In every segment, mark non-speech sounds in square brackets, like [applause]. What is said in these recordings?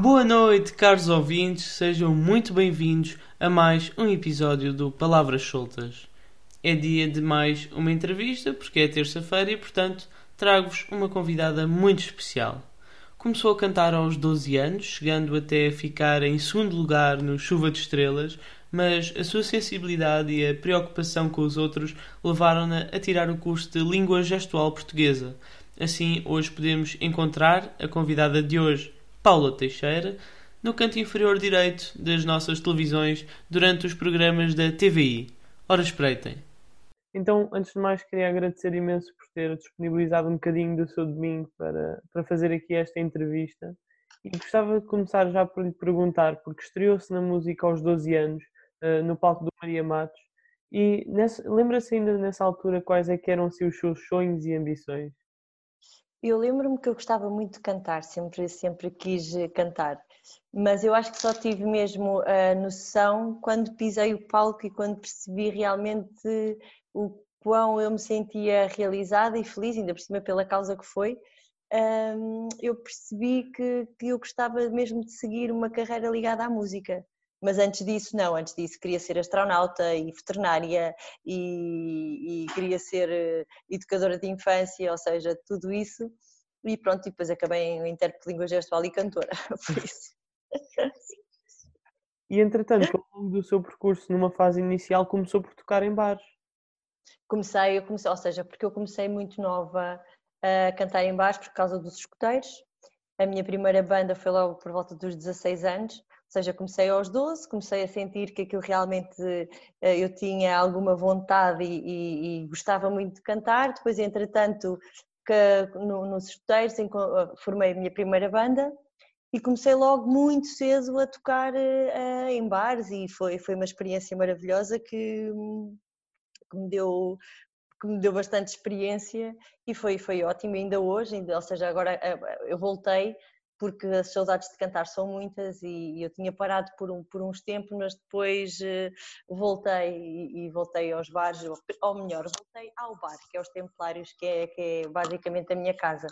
Boa noite, caros ouvintes, sejam muito bem-vindos a mais um episódio do Palavras Soltas. É dia de mais uma entrevista, porque é terça-feira e, portanto, trago-vos uma convidada muito especial. Começou a cantar aos 12 anos, chegando até a ficar em segundo lugar no Chuva de Estrelas, mas a sua sensibilidade e a preocupação com os outros levaram-na a tirar o curso de Língua Gestual Portuguesa. Assim, hoje podemos encontrar a convidada de hoje, Paula Teixeira, no canto inferior direito das nossas televisões durante os programas da TVI. Ora, espreitem. Então, antes de mais, queria agradecer imenso por ter disponibilizado um bocadinho do seu domingo para, para fazer aqui esta entrevista. E gostava de começar já por lhe perguntar, porque estreou-se na música aos 12 anos, uh, no palco do Maria Matos, e lembra-se ainda nessa altura quais é que eram assim, os seus sonhos e ambições? Eu lembro-me que eu gostava muito de cantar, sempre, sempre quis eh, cantar, mas eu acho que só tive mesmo a noção quando pisei o palco e quando percebi realmente o quão eu me sentia realizada e feliz, ainda por cima pela causa que foi. eu percebi que, que eu gostava mesmo de seguir uma carreira ligada à música. Mas antes disso, não, antes disso queria ser astronauta e veterinária e, e queria ser eh, educadora de infância, ou seja, tudo isso. E pronto, e depois acabei em intérprete de língua gestual e cantora, [laughs] por isso. E entretanto, ao longo do seu percurso, numa fase inicial, começou por tocar em bares. Comecei, eu comecei, ou seja, porque eu comecei muito nova a cantar em bares por causa dos escuteiros. A minha primeira banda foi logo por volta dos 16 anos seja, comecei aos 12, comecei a sentir que aquilo realmente eh, eu tinha alguma vontade e, e, e gostava muito de cantar. Depois, entretanto, que no, nos escuteiros eh, formei a minha primeira banda e comecei logo muito cedo a tocar uh, em bares e foi, foi uma experiência maravilhosa que, que, me deu que me deu bastante experiência e foi, foi ótimo ainda hoje, ainda, ou seja, agora eu voltei porque as saudades de cantar são muitas e eu tinha parado por, um, por uns tempos, mas depois uh, voltei e, e, voltei aos bares, ou melhor, voltei ao bar, que é os Templários, que é, que é basicamente a minha casa.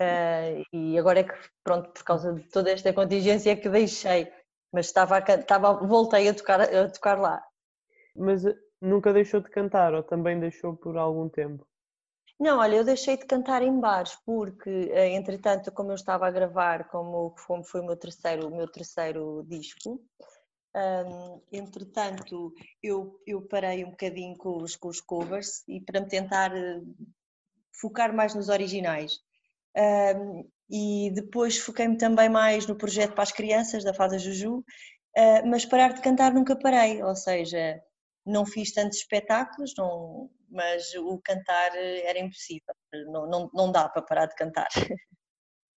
Uh, e agora é que, pronto, por causa de toda esta contingência é que deixei, mas estava, a, estava voltei a tocar, a tocar lá. Mas eh, nunca deixou de cantar ou também deixou por algum tempo? Não, olha, eu deixei de cantar em bares porque, eh, entretanto, como eu estava a gravar, como, foi o meu terceiro, o meu terceiro disco, um, entretanto, eu, eu parei um bocadinho com os, com os covers e para me tentar eh, focar mais nos originais. Um, e depois foquei-me também mais no projeto para as crianças da Fada Juju, uh, mas parar de cantar nunca parei, ou seja, não fiz tantos espetáculos, não, mas o cantar eh, era impossível, não, não, não dá para parar de cantar. [laughs]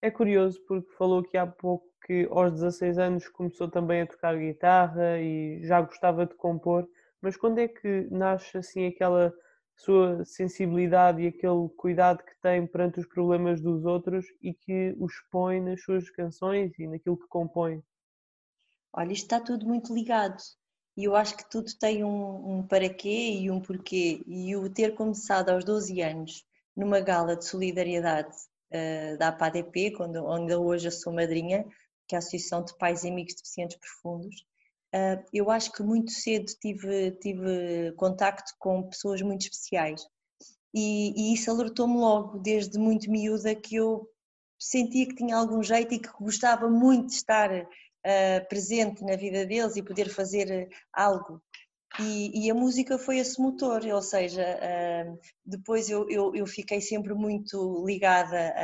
É curioso porque falou aqui há pouco que aos 16 anos começou também a tocar guitarra e já gostava de compor, mas quando é que nasce assim aquela sua sensibilidade e aquele cuidado que tem perante os problemas dos outros e que os põe nas suas canções e naquilo que compõe? Olha, isto está tudo muito ligado e eu acho que tudo tem um, um para quê e um porquê. E o ter começado aos 12 anos numa gala de solidariedade uh, da APADP, quando, onde hoje eu sou madrinha, que é a Associação de Pais e Amigos Deficientes Profundos, uh, eu acho que muito cedo tive, tive contacto com pessoas muito especiais. E, e isso alertou-me logo, desde muito miúda, que eu sentia que tinha algum jeito e que gostava muito de estar uh, presente na vida deles e poder fazer eh, algo. E, e, a música foi esse motor, ou seja, uh, depois eu, eu, eu, fiquei sempre muito ligada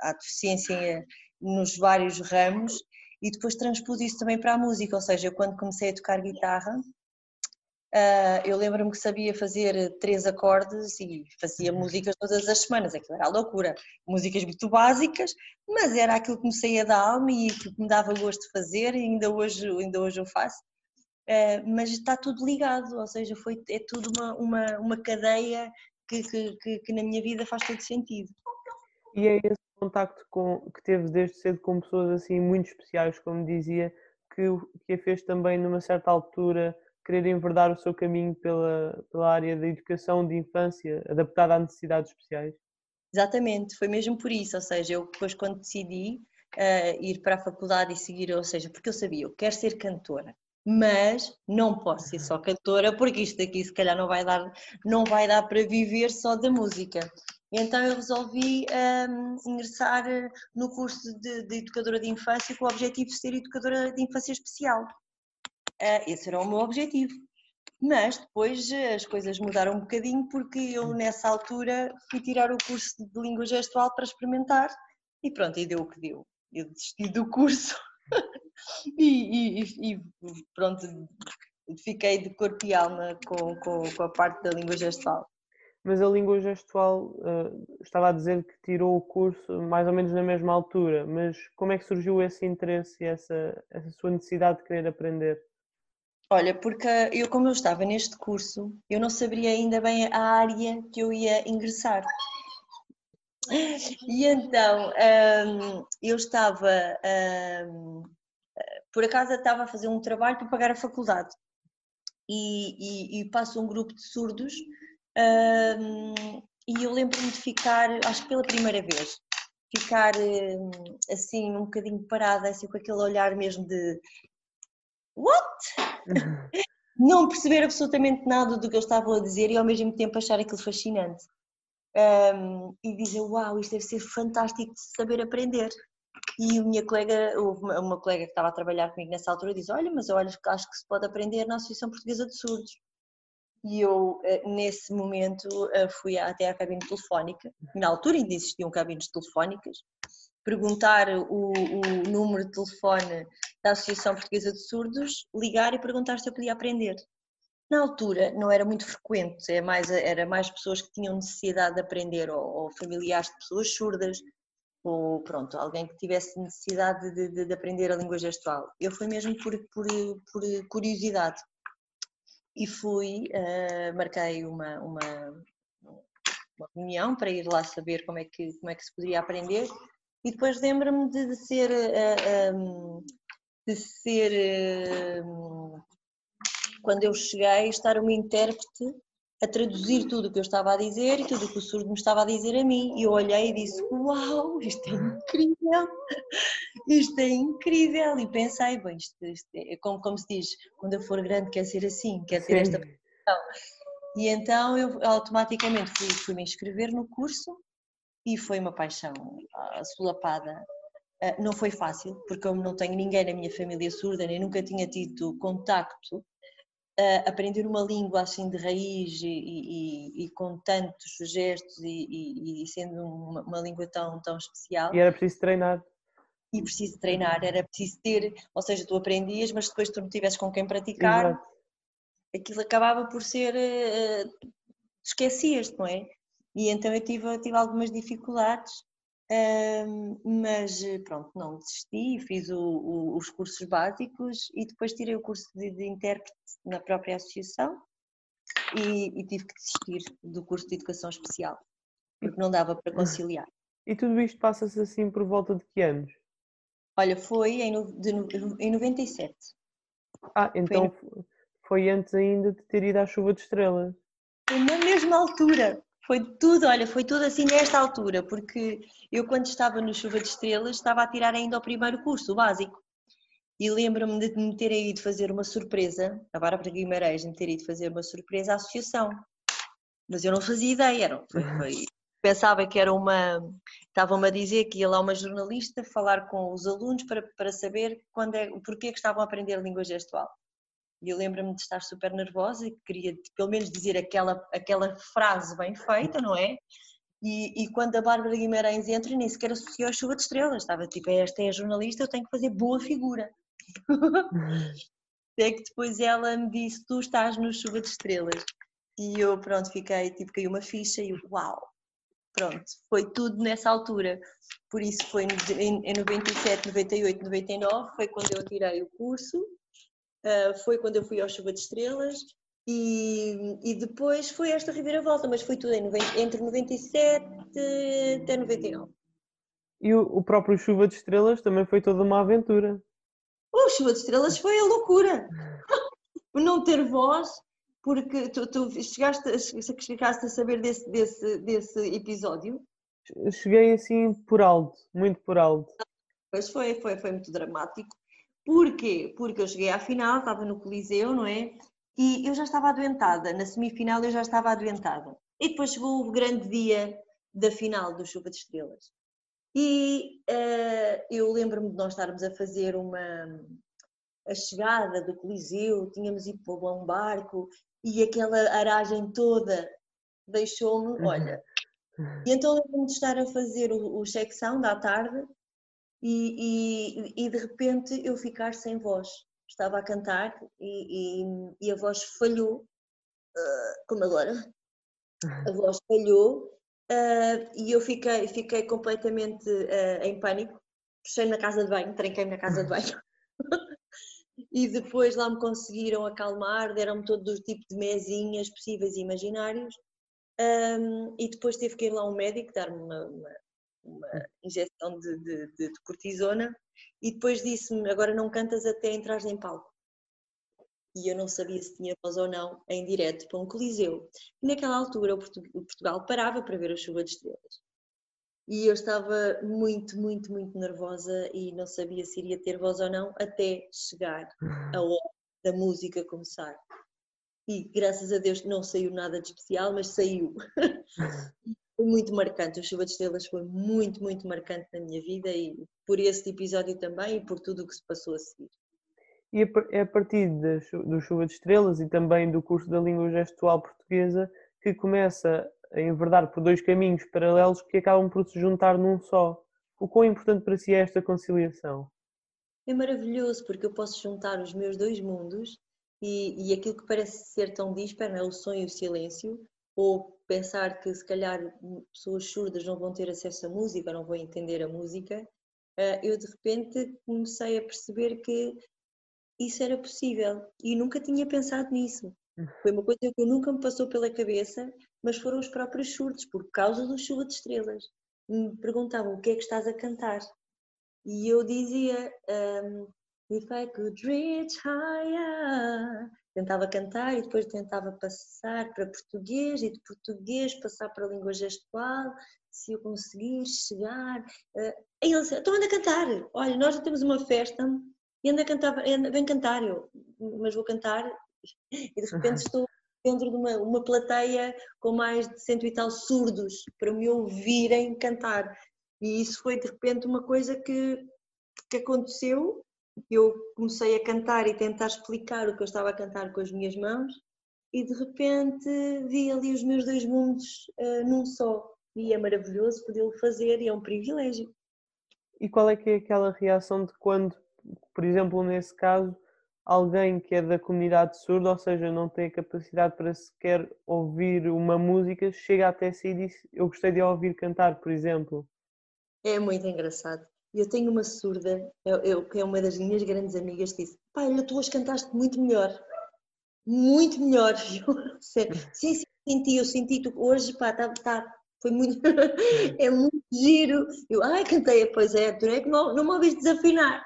à deficiência nos vários ramos e depois transpus isso também para a música, ou seja, quando comecei a tocar guitarra, Uh, eu lembro-me que sabia fazer três acordes e fazia uhum. músicas todas as semanas, aquilo era a loucura. Músicas muito básicas, mas era aquilo que me saía da alma e que me dava gosto de fazer e ainda hoje, ainda hoje eu faço. Uh, mas está tudo ligado, ou seja, foi, é tudo uma, uma, uma cadeia que, que, que, que na minha vida faz todo sentido. E é esse contacto com, que teve desde cedo com pessoas assim muito especiais, como dizia, que, que a fez também numa certa altura querer enverdar o seu caminho pela, pela área da educação de infância, adaptada a necessidades especiais? Exatamente, foi mesmo por isso, ou seja, eu depois quando decidi, uh, ir para a faculdade e seguir, ou seja, porque eu sabia, eu quero ser cantora, mas não posso ser só cantora, porque isto aqui se calhar não vai dar, não vai dar para viver só da música. Então eu resolvi um, ingressar no curso de, de, educadora de infância com o objetivo de ser educadora de infância especial. Uh, esse era o meu objetivo. Mas depois as coisas mudaram um bocadinho porque eu nessa altura fui tirar o curso de língua gestual para experimentar e pronto, e deu o que deu. Eu desisti do curso [laughs] e, e, e, pronto, fiquei de corpo e alma com, com, com, a parte da língua gestual. Mas a língua gestual, uh, estava a dizer que tirou o curso mais ou menos na mesma altura, mas como é que surgiu esse interesse e essa, essa sua necessidade de querer aprender? Olha, porque eu, como eu estava neste curso, eu não saberia ainda bem a área que eu ia ingressar. E então, um, eu estava, um, por acaso estava a fazer um trabalho para pagar a faculdade e, e, e passo um grupo de surdos um, e eu lembro-me de ficar, acho que pela primeira vez, ficar assim um bocadinho parada, assim com aquele olhar mesmo de what? não perceber absolutamente nada do que eles estavam a dizer e ao mesmo tempo achar aquilo fascinante. Um, e dizer, uau, isto deve ser fantástico de saber aprender. E a minha colega, uma, uma colega que estava a trabalhar comigo nessa altura, diz: Olha, mas eu acho que se pode aprender na Associação Portuguesa de Surdos. E eu, eh, nesse momento, eh, fui até à cabine telefónica. Na altura ainda existiam cabines telefónicas perguntar o, o, número de telefone da Associação Portuguesa de Surdos, ligar e perguntar se eu podia aprender. Na altura não era muito frequente, é mais, era mais pessoas que tinham necessidade de aprender, ou, ou familiares de pessoas surdas, ou pronto, alguém que tivesse necessidade de, de, de aprender a língua gestual. Eu fui mesmo por, por, por curiosidade e fui, uh, marquei uma, uma, uma reunião para ir lá saber como é que, como é que se poderia aprender e depois lembro-me de, de, ser uh, um, de ser uh, quando eu cheguei estar uma intérprete a traduzir tudo o que eu estava a dizer e tudo o que o surdo me estava a dizer a mim e eu olhei e disse uau, isto é incrível isto é incrível e pensei, bem, isto, isto é como, como se diz quando eu for grande quer ser assim, quer ter Sim. esta profissão e então eu automaticamente fui, fui me inscrever no curso e foi uma paixão assolapada. Ah, não foi fácil, porque eu não tenho ninguém na minha família surda, nem nunca tinha tido contacto. Uh, aprender uma língua assim de raiz e, e, e com tantos gestos e, e sendo uma, uma, língua tão, tão especial. E era preciso treinar. E preciso treinar, era preciso ter, ou seja, tu aprendias, mas depois tu não tivesse com quem praticar, Exato. aquilo acabava por ser. Uh, esquecias-te, não é? E então eu tive, tive algumas dificuldades, mas pronto, não desisti, fiz o, o, os cursos básicos e depois tirei o curso de, de intérprete na própria associação e, e, tive que desistir do curso de educação especial, porque não dava para conciliar. [laughs] E tudo isto passa-se assim por volta de que anos? Olha, foi em, de, em 97. Ah, então foi, foi antes ainda de ter ido à chuva de estrelas. Foi na mesma altura. Foi tudo, olha, foi tudo assim nesta altura, porque eu quando estava no Chuva de Estrelas estava a tirar ainda o primeiro curso, o básico. E lembro-me de me ter ido fazer uma surpresa, agora para Guimarães, de me ter ido fazer uma surpresa à associação. Mas eu não fazia ideia, era, foi, foi, [laughs] pensava que era uma. Estavam-me a dizer que ia lá uma jornalista falar com os alunos para, para saber quando é, porquê que estavam a aprender língua gestual. E eu lembro-me de estar super nervosa e queria pelo menos dizer aquela, aquela frase bem feita, não é? E, e quando a Bárbara Guimarães entra, nem sequer associou a chuva de estrelas. Estava tipo, esta é a jornalista, eu tenho que fazer boa figura. Até [laughs] que depois ela me disse, tu estás no chuva de estrelas. E eu, pronto, fiquei, tipo, caiu uma ficha e eu, uau! Pronto, foi tudo nessa altura. Por isso foi em 97, 98, 99, foi quando eu tirei o curso uh, foi quando eu fui ao Chuva de Estrelas e, e depois foi esta reviravolta, mas foi tudo em 90, entre 97 até 99. E o, o, próprio Chuva de Estrelas também foi toda uma aventura. O Chuva de Estrelas foi a loucura. [laughs] não ter voz, porque tu, tu chegaste, chegaste a saber desse, desse, desse episódio? Cheguei assim por alto, muito por alto. Pois foi, foi, foi muito dramático. Porquê? Porque eu cheguei à final, estava no Coliseu, não é? E eu já estava adoentada. Na semifinal eu já estava adoentada. E depois chegou o grande dia da final do Chuva de Estrelas. E uh, eu lembro-me de nós estarmos a fazer uma a chegada do Coliseu, tínhamos ido para um barco e aquela aragem toda deixou-me, uhum. olha. E então lembro-me de estar a fazer o, o check sound à tarde e, e, e, de repente eu ficar sem voz. Estava a cantar e, e a voz falhou, uh, como agora. A voz falhou uh, e eu fiquei, fiquei completamente uh, em pânico. Fechei na casa de banho, tranquei-me na casa de banho. [laughs] e depois lá me conseguiram acalmar, deram-me todo o tipo de mesinhas possíveis e imaginários. Um, e depois teve que ir lá um médico dar-me uma, uma, uma, injeção de, de, de, cortisona e depois disse-me, agora não cantas até entrar em palco. E eu não sabia se tinha voz ou não em direto para um coliseu. E naquela altura o Portugal parava para ver a chuva de estrelas. E eu estava muito, muito, muito nervosa e não sabia se iria ter voz ou não até chegar a [laughs] hora da música começar. E graças a Deus não saiu nada de especial, mas saiu. [laughs] foi muito marcante. O Chuva de Estrelas foi muito, muito marcante na minha vida e por esse episódio também e por tudo o que se passou a seguir. E é a partir do Chuva de Estrelas e também do curso da língua gestual portuguesa que começa a enverdar por dois caminhos paralelos que acabam por se juntar num só. O quão importante para si é esta conciliação? É maravilhoso porque eu posso juntar os meus dois mundos e, e aquilo que parece ser tão disparo, é o sonho e o silêncio, ou pensar que se calhar pessoas surdas não vão ter acesso à música, não vão entender a música, eh, eu de repente comecei a perceber que isso era possível e nunca tinha pensado nisso. [laughs] Foi uma coisa que nunca me passou pela cabeça, mas foram os próprios surdos, por causa do chuva de estrelas. Me perguntavam o que é que estás a cantar. E eu dizia, um, If I could reach higher. Tentava cantar e depois tentava passar para português e de português passar para a língua gestual. Se eu conseguir chegar. Uh, e ele disse: Então anda a cantar. Olha, nós já temos uma festa e anda a cantar, anda, vem cantar. Eu, mas vou cantar e de repente estou dentro de uma, uma plateia com mais de cento e tal surdos para me ouvirem cantar. E isso foi de repente uma coisa que, que aconteceu eu comecei a cantar e tentar explicar o que eu estava a cantar com as minhas mãos e de repente vi ali os meus dois mundos uh, num só e é maravilhoso poder-o fazer e é um privilégio. E qual é que é aquela reação de quando, por exemplo, nesse caso, alguém que é da comunidade surda, ou seja, não tem a capacidade para sequer ouvir uma música, chega até si e diz: Eu gostei de ouvir cantar, por exemplo? É muito engraçado. Eu tenho uma surda, eu, eu, que é uma das minhas grandes amigas, que disse: Pai, olha, tu hoje cantaste muito melhor. Muito melhor. [laughs] Sim, sim, senti, eu senti, tu hoje, pá, tá, tá, foi muito. [laughs] é muito giro. Eu, ai, cantei, pois é, tu é que não, não me ouviste desafinar.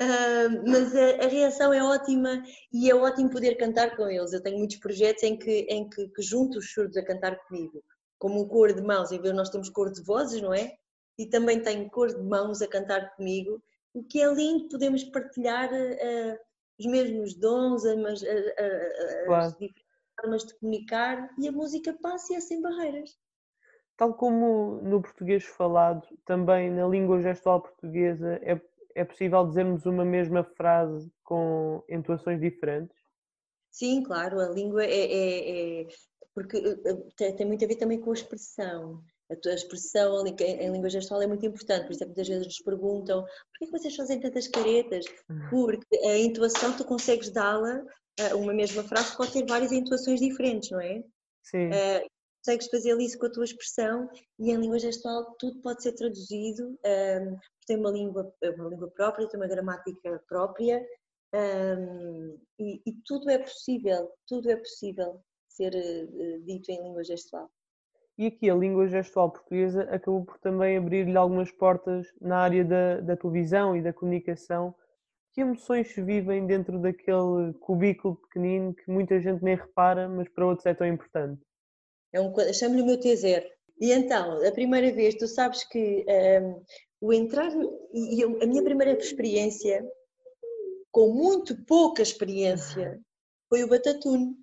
Uh, [laughs] mas a, a, reação é ótima e é ótimo poder cantar com eles. Eu tenho muitos projetos em que, em que, que junto os surdos a cantar comigo, como um cor de mãos, em vez nós temos cor de vozes, não é? E também tenho cor de mãos a cantar comigo, o que é lindo, podemos partilhar uh, os mesmos dons, as, claro. as diferentes formas de comunicar e a música passa e é sem barreiras. Tal como no português falado, também na língua gestual portuguesa é, é possível dizermos uma mesma frase com entoações diferentes? Sim, claro, a língua é, é, é porque tem muito a ver também com a expressão a tua expressão em língua gestual é muito importante, por isso é que muitas vezes nos perguntam por que vocês fazem tantas caretas? Uhum. Porque a intuação tu consegues dá-la, uma mesma frase pode ter várias intuações diferentes, não é? Sim. Uh, consegues fazer isso com a tua expressão e em língua gestual tudo pode ser traduzido, um, tem uma língua, uma língua própria, tem uma gramática própria um, e, e, tudo é possível, tudo é possível ser uh, dito em língua gestual. E aqui a língua gestual portuguesa acabou por também abrir-lhe algumas portas na área da, da televisão e da comunicação. Que emoções se vivem dentro daquele cubículo pequenino que muita gente nem repara, mas para outros é tão importante? É um, chamo-lhe o meu T0. E então, a primeira vez, tu sabes que um, o entrar e a minha primeira experiência com muito pouca experiência foi o Batatune.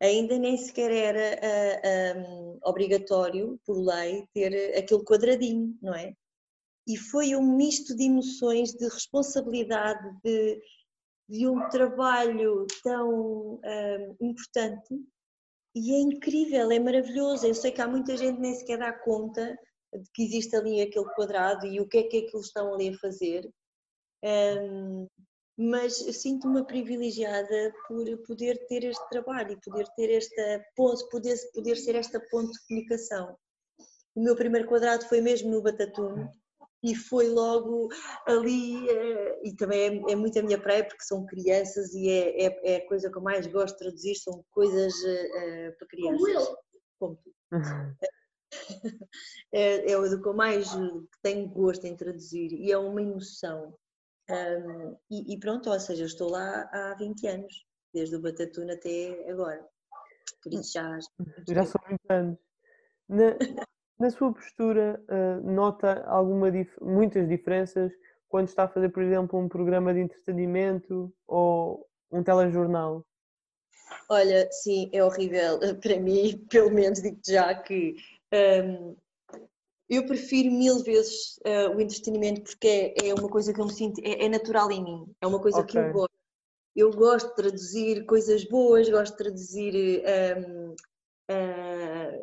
Ainda nem sequer era uh, um, obrigatório, por lei, ter aquele quadradinho, não é? E foi um misto de emoções, de responsabilidade, de, de um trabalho tão um, importante. E é incrível, é maravilhoso. Eu sei que há muita gente nem sequer dá conta de que existe ali aquele quadrado e o que é que é que eles estão ali a fazer. Um, mas sinto-me privilegiada por poder ter este trabalho e poder ter esta ponte, poder, poder ser esta ponte de comunicação. O meu primeiro quadrado foi mesmo no Batatume e foi logo ali, eh, e também é, é muito a minha praia porque são crianças e é, é, é, a coisa que eu mais gosto de traduzir, são coisas uh, para crianças. Como eu. Como tu. [laughs] é, é o que eu mais tenho gosto em traduzir e é uma emoção. Um, e, e, pronto, ou seja, eu estou lá há 20 anos, desde o Batatuna até agora. Por isso já. Já são 20 anos. Na, na sua postura, uh, nota alguma dif muitas diferenças quando está a fazer, por exemplo, um programa de entretenimento ou um telejornal? Olha, sim, é horrível. [laughs] Para mim, pelo menos digo-te já que um, eu prefiro mil vezes uh, o entretenimento porque é, é, uma coisa que eu me sinto, é, é natural em mim, é uma coisa okay. que eu gosto. Eu gosto de traduzir coisas boas, gosto de traduzir um, uh, eh,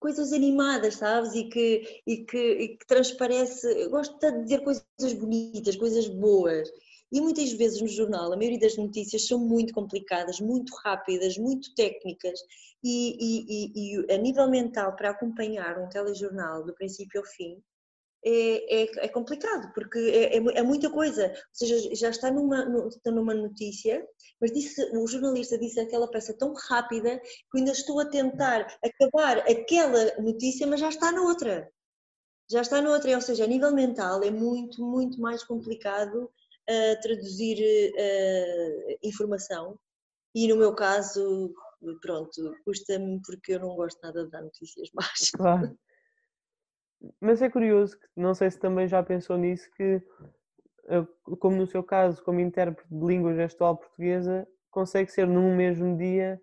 coisas animadas, sabes? E que, e que, e que transparece. Eu gosto de dizer coisas bonitas, coisas boas. E muitas vezes no jornal, a maioria das notícias são muito complicadas, muito rápidas, muito técnicas, e, e, e, a nível mental, para acompanhar um telejornal do princípio ao fim, é, é, é complicado, porque é, é, é, muita coisa. Ou seja, já está numa, numa notícia, mas disse, o jornalista disse aquela peça tão rápida que ainda estou a tentar acabar aquela notícia, mas já está noutra. Já está noutra, ou seja, a nível mental é muito, muito mais complicado uh, traduzir uh, informação. E no meu caso, pronto, custa-me porque eu não gosto nada de dar notícias [laughs] más. Claro. Mas é curioso, que não sei se também já pensou nisso, que eh, como no seu caso, como intérprete de língua gestual portuguesa, consegue ser num mesmo dia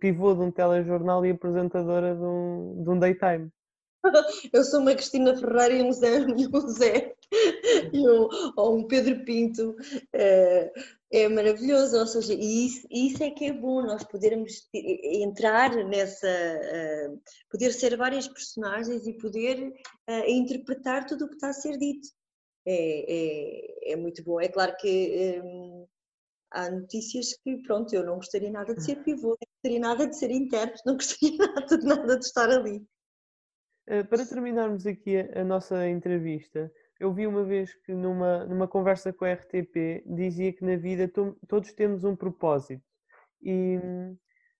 pivô de um telejornal e apresentadora de um, de um daytime. [laughs] Eu sou uma Cristina Ferreira e um Zé, [laughs] e um Zé [laughs] e um, ou um Pedro Pinto. É, é maravilhoso, ou seja, e isso, isso, é que é bom, nós podermos entrar nessa, uh, poder ser várias personagens e poder uh, interpretar tudo o que está a ser dito. É, é, é muito bom. É claro que um, há notícias que, pronto, eu não gostaria nada de ser [laughs] pivô, não gostaria nada de ser intérprete, não gostaria [laughs] nada de, nada de estar ali. Para terminarmos aqui a, a, nossa entrevista, eu vi uma vez que numa, numa conversa com a RTP dizia que na vida to, todos temos um propósito e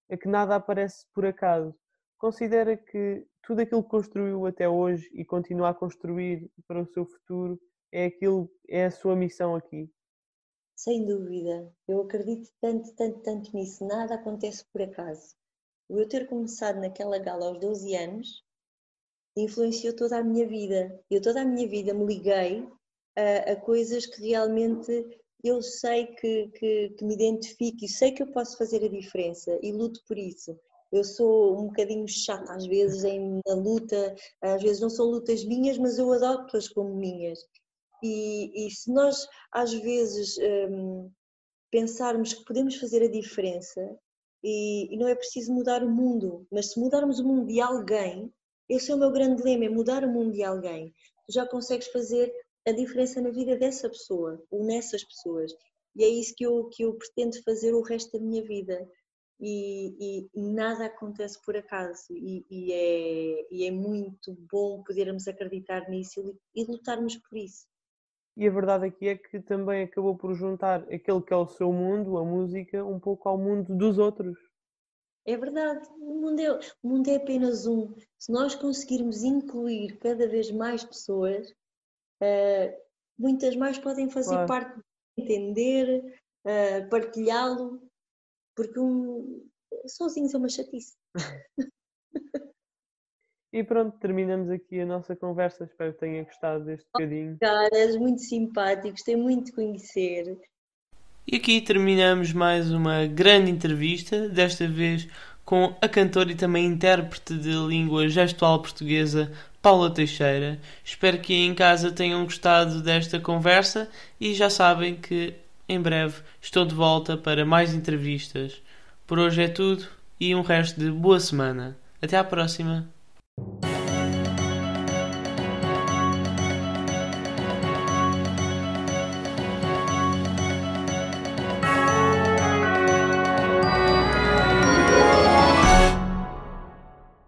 é que nada aparece por acaso. Considera que tudo aquilo que construiu até hoje e continua a construir para o seu futuro é aquilo, é a sua missão aqui? Sem dúvida. Eu acredito tanto, tanto, tanto nisso. Nada acontece por acaso. Eu ter começado naquela gala aos 12 anos influenciou toda a minha vida. Eu toda a minha vida me liguei a, a coisas que realmente eu sei que, que, que, me identifico e sei que eu posso fazer a diferença e luto por isso. Eu sou um bocadinho chata às vezes em, na luta, às vezes não são lutas minhas, mas eu adopto-as como minhas. E, e, se nós às vezes hum, pensarmos que podemos fazer a diferença, e, e não é preciso mudar o mundo, mas se mudarmos o mundo de alguém, esse é o meu grande lema, é mudar o mundo de alguém. Tu já consegues fazer a diferença na vida dessa pessoa ou nessas pessoas. E é isso que eu, que eu pretendo fazer o resto da minha vida. E, e nada acontece por acaso. E, e, é, e é muito bom podermos acreditar nisso e, e lutarmos por isso. E a verdade aqui é que também acabou por juntar aquele que é o seu mundo, a música, um pouco ao mundo dos outros. É verdade, o mundo é, o mundo é apenas um. Se nós conseguirmos incluir cada vez mais pessoas, uh, muitas mais podem fazer claro. parte, entender, uh, partilhá-lo, porque um, sozinhos é uma chatice. [laughs] E pronto, terminamos aqui a nossa conversa. Espero que tenha gostado deste bocadinho. Cara, és muito simpático, gostei muito de conhecer. E aqui terminamos mais uma grande entrevista, desta vez com a cantora e também intérprete de língua gestual portuguesa Paula Teixeira. Espero que em casa tenham gostado desta conversa e já sabem que em breve estou de volta para mais entrevistas. Por hoje é tudo e um resto de boa semana. Até à próxima!